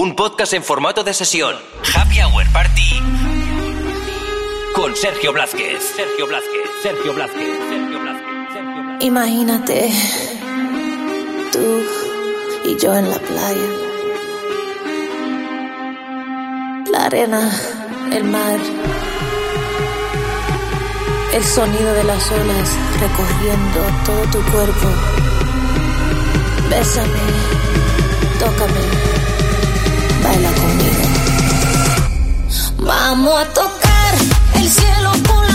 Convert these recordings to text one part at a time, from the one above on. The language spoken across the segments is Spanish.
Un podcast en formato de sesión. Happy Hour Party. Con Sergio Blázquez. Sergio Blázquez. Sergio Blázquez. Sergio Blázquez. Imagínate tú y yo en la playa. La arena, el mar, el sonido de las olas recorriendo todo tu cuerpo. Bésame, tócame, baila conmigo. Vamos a tocar el cielo con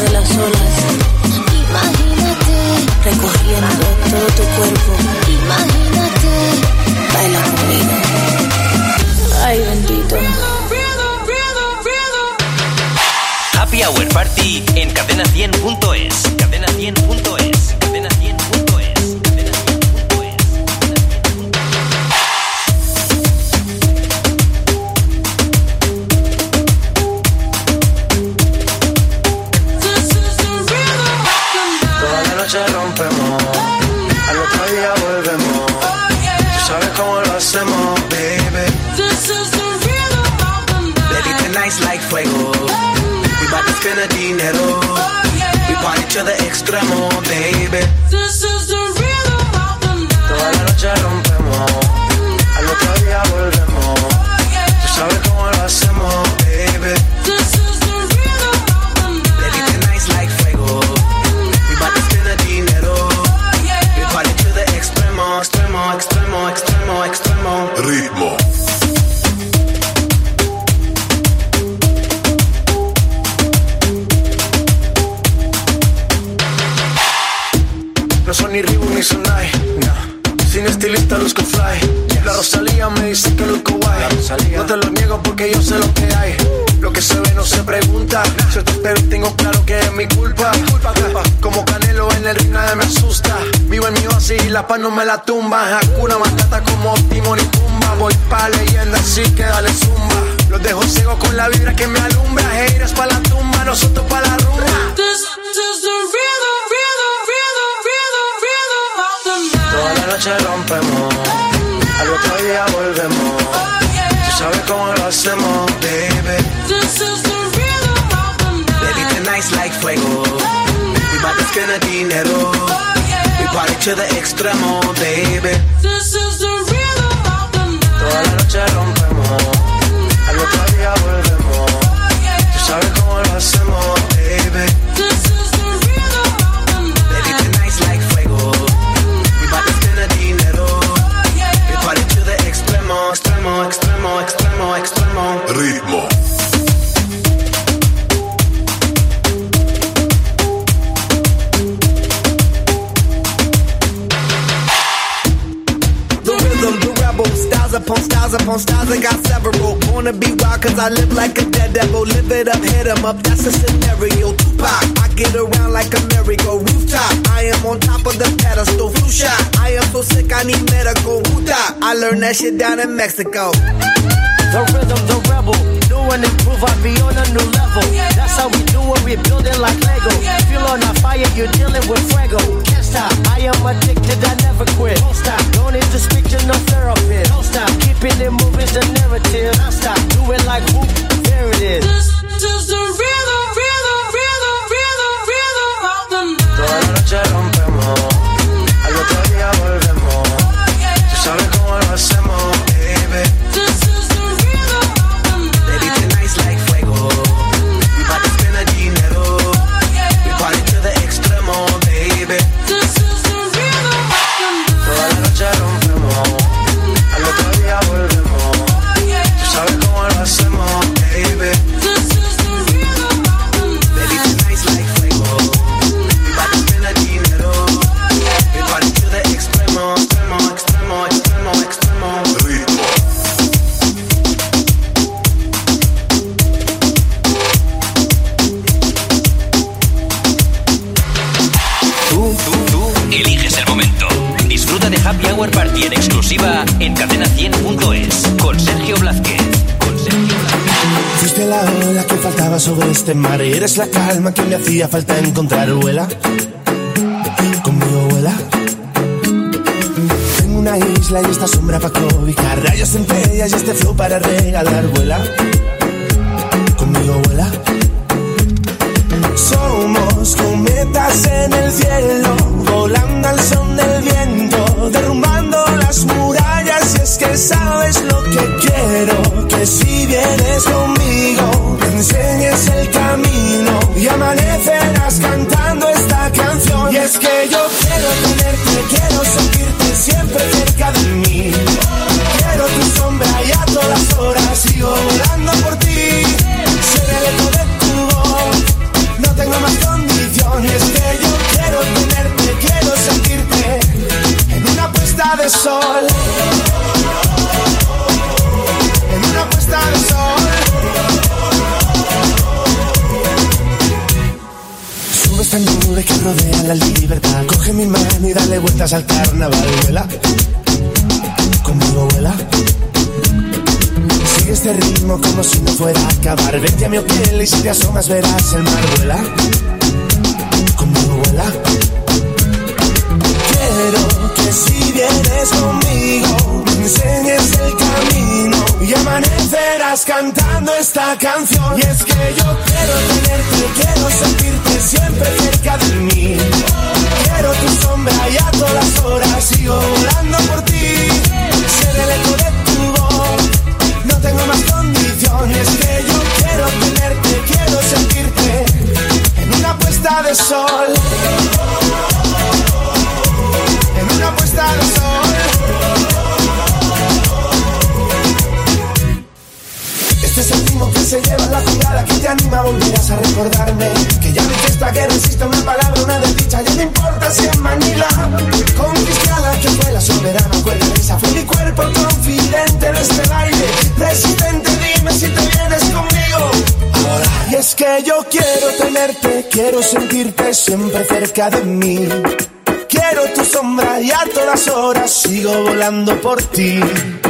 de las olas. Imagínate recorriendo todo tu cuerpo. Imagínate baila conmigo. Ay bendito. Happy Hour Party en cadena100.es. Cadena100.es. bout to spend the dinero. We party to the extremo, baby. Me la tumba. Hakuna Matata como Timon y Pumba. Voy pa' leyenda así que dale zumba. Los dejo ciegos con la vibra que me alumbra. Haters pa' la tumba, nosotros pa' la rumba. Toda la noche rompemos, al otro día volvemos. Tú sabes cómo lo hacemos, baby. Baby, tonight's like fuego. We bout to the dinero. We party to the extremo, baby. Toda la noche rompemos, al otro día volvemos. Tú sabes cómo lo hacemos. Baby, upon styles, I got several. Wanna be wild cause I live like a dead devil. Live it up, hit 'em up, that's a scenario. Tupac, I get around like a merry-go rooftop. I am on top of the pedestal, flu shot. I am so sick, I need medical. Huta, I learned that shit down in Mexico. The rhythm, the rebel. New and improve, I be on a new level. That's how we do it, we build it like Lego. Feel on a fire, you're dealing with fuego. Stop, I am addicted, I never quit. Don't stop, don't need to speak to no therapist. Don't stop, keeping it moving's the narrative. Don't stop, do it like whoop, there it is. This is the rhythm, sobre este mar eres la calma que me hacía falta encontrar, vuela. Conmigo vuela. Tengo una isla y esta sombra para cobijar, rayos centellas y este flow para regalar, vuela. Conmigo vuela. Somos cometas en el cielo, volando al son del viento, derrumbando las murallas. Y es que sabes lo que quiero, que si vienes conmigo, enseñes el camino y amanecerás cantando esta canción. Y es que yo quiero tenerte, quiero sentirte siempre cerca de mí. Quiero tu sombra y a todas horas sigo volando por ti. Vueltas al carnaval, vuela. Conmigo vuela. Sigue este ritmo como si no fuera a acabar. Vete a mi hotel y si te asomas verás el mar vuela. Conmigo vuela. Quiero que si vienes conmigo me enseñes el camino y amanecerás cantando esta canción. Y es que yo quiero tenerte, quiero sentirte siempre cerca de mí. Cerca de mí Quiero tu sombra y a todas horas sigo volando por ti.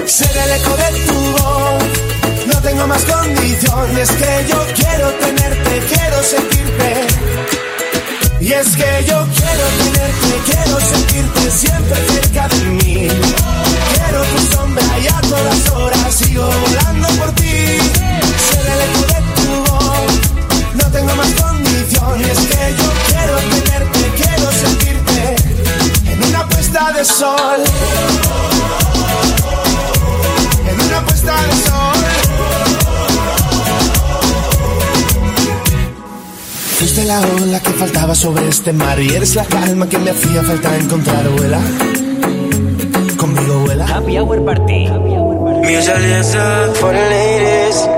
Ser el eco de tu voz, no tengo más condiciones que yo quiero tenerte, quiero sentirte. Y es que yo quiero tenerte, quiero sentirte siempre cerca de mí. Quiero tu sombra y a todas horas sigo volando por ti. Ser el eco de tu voz, no tengo más condiciones que yo quiero tenerte, puesta de sol. En una puesta de sol. Fuiste la ola que faltaba sobre este mar y eres la calma que me hacía falta encontrar, vuela. Conmigo vuela. Happy Hour Party. Happy Hour Party. Answer for the ladies.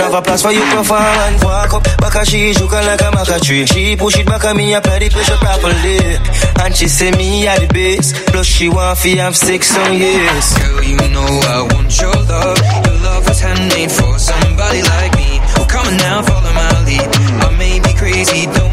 don't have a place for you perform and walk up. Back at she's looking like a maca tree. She push it back at me, apply the pressure properly. And she say me at the base. Plus she want fi have six on years. Girl, you know I want your love. Your love was handmade for somebody like me. Well, come on now, follow my lead. I may be crazy, don't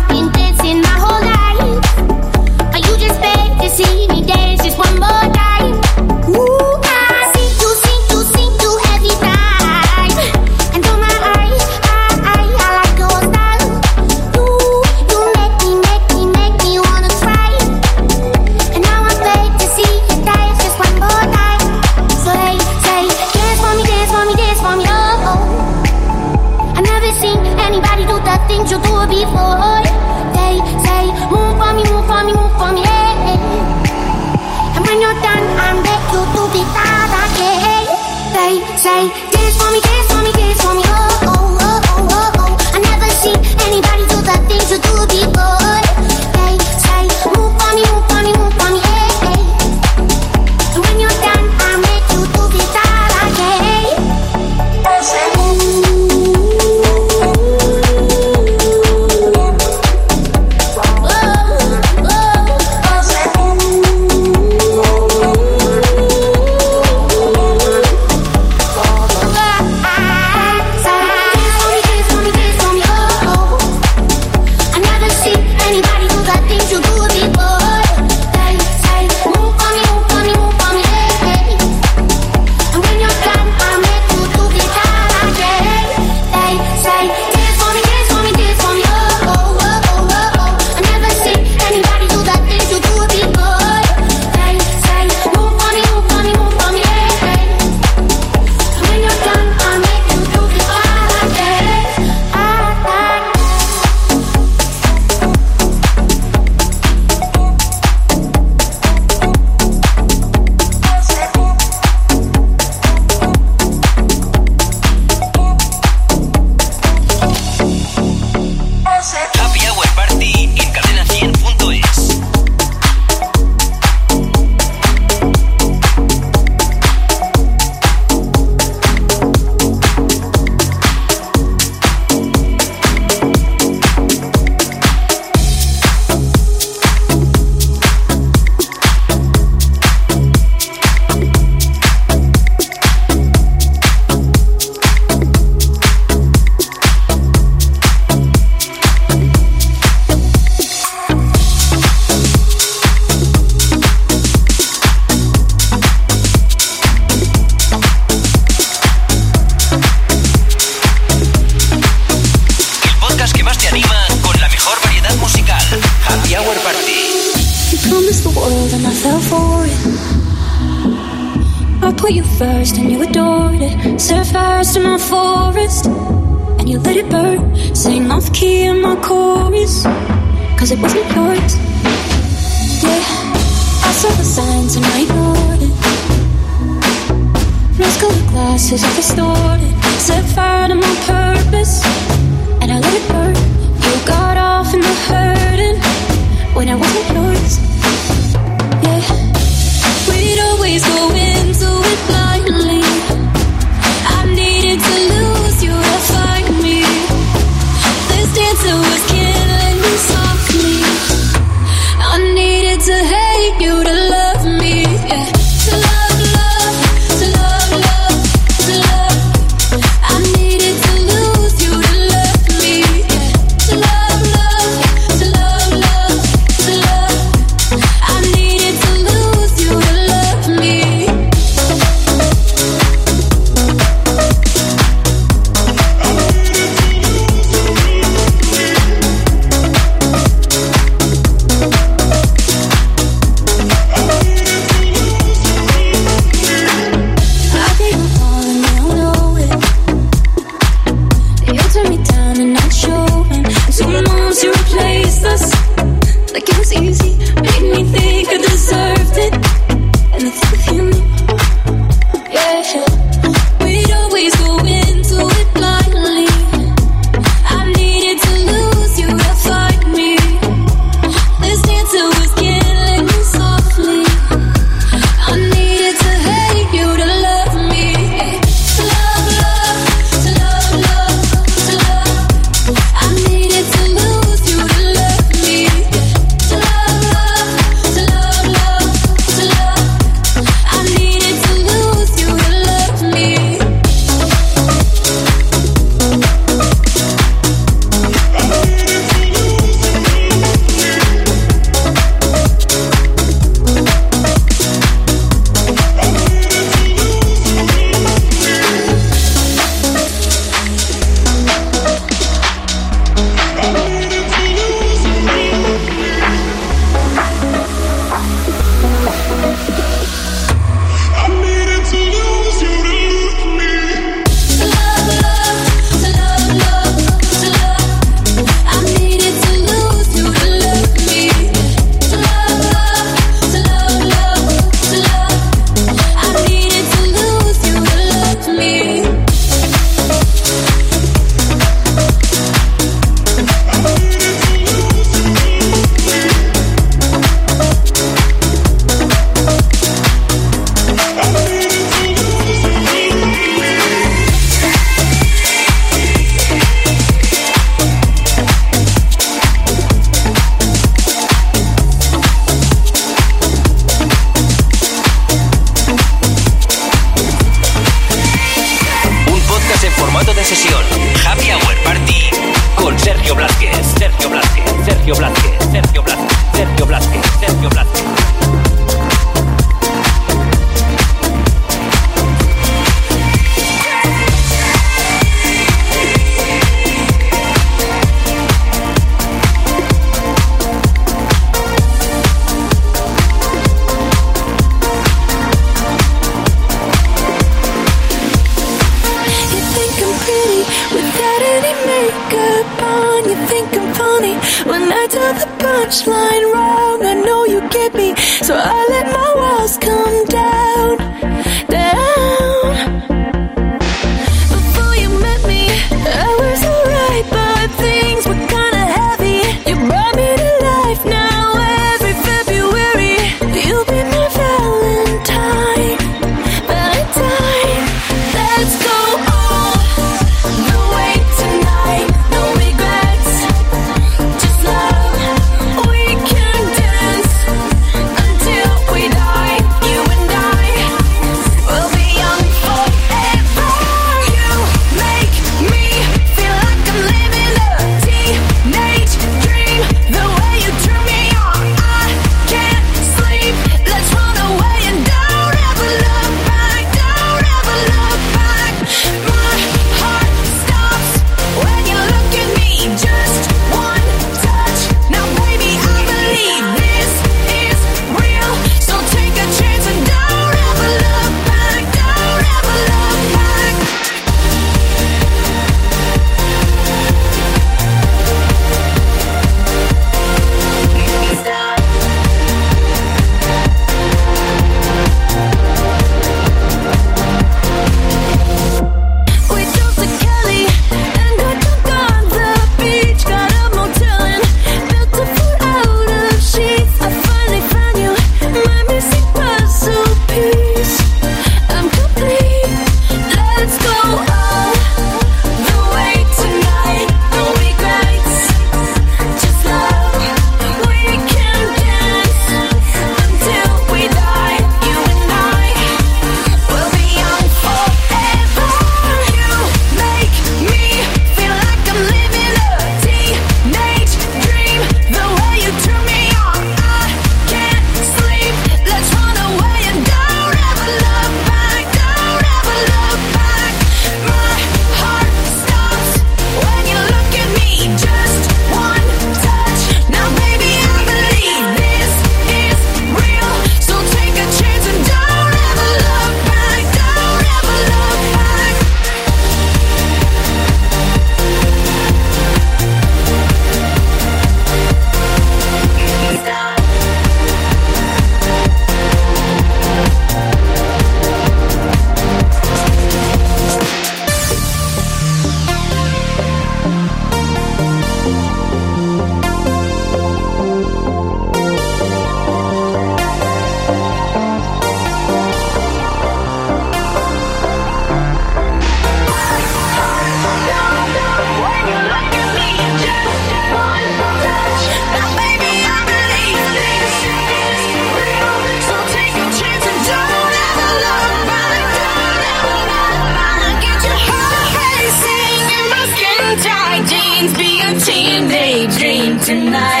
tonight.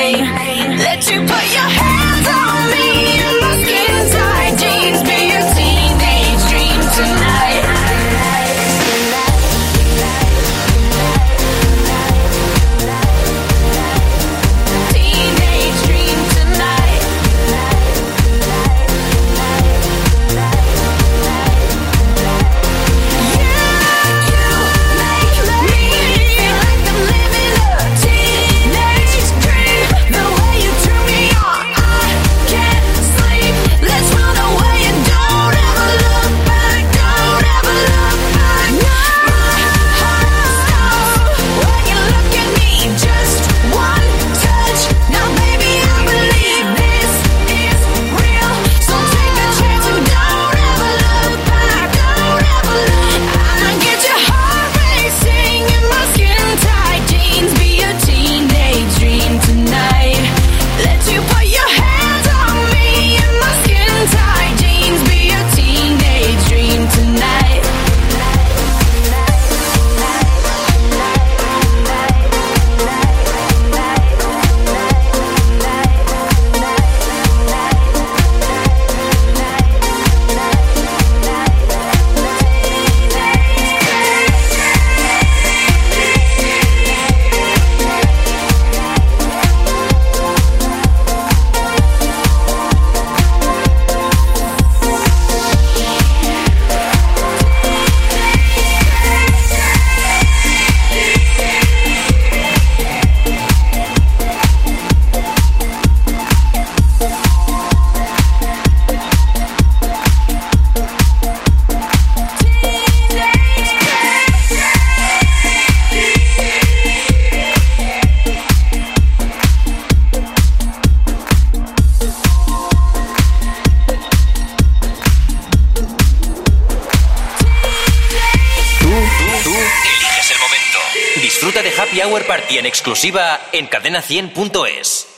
Exclusiva en cadena100.es.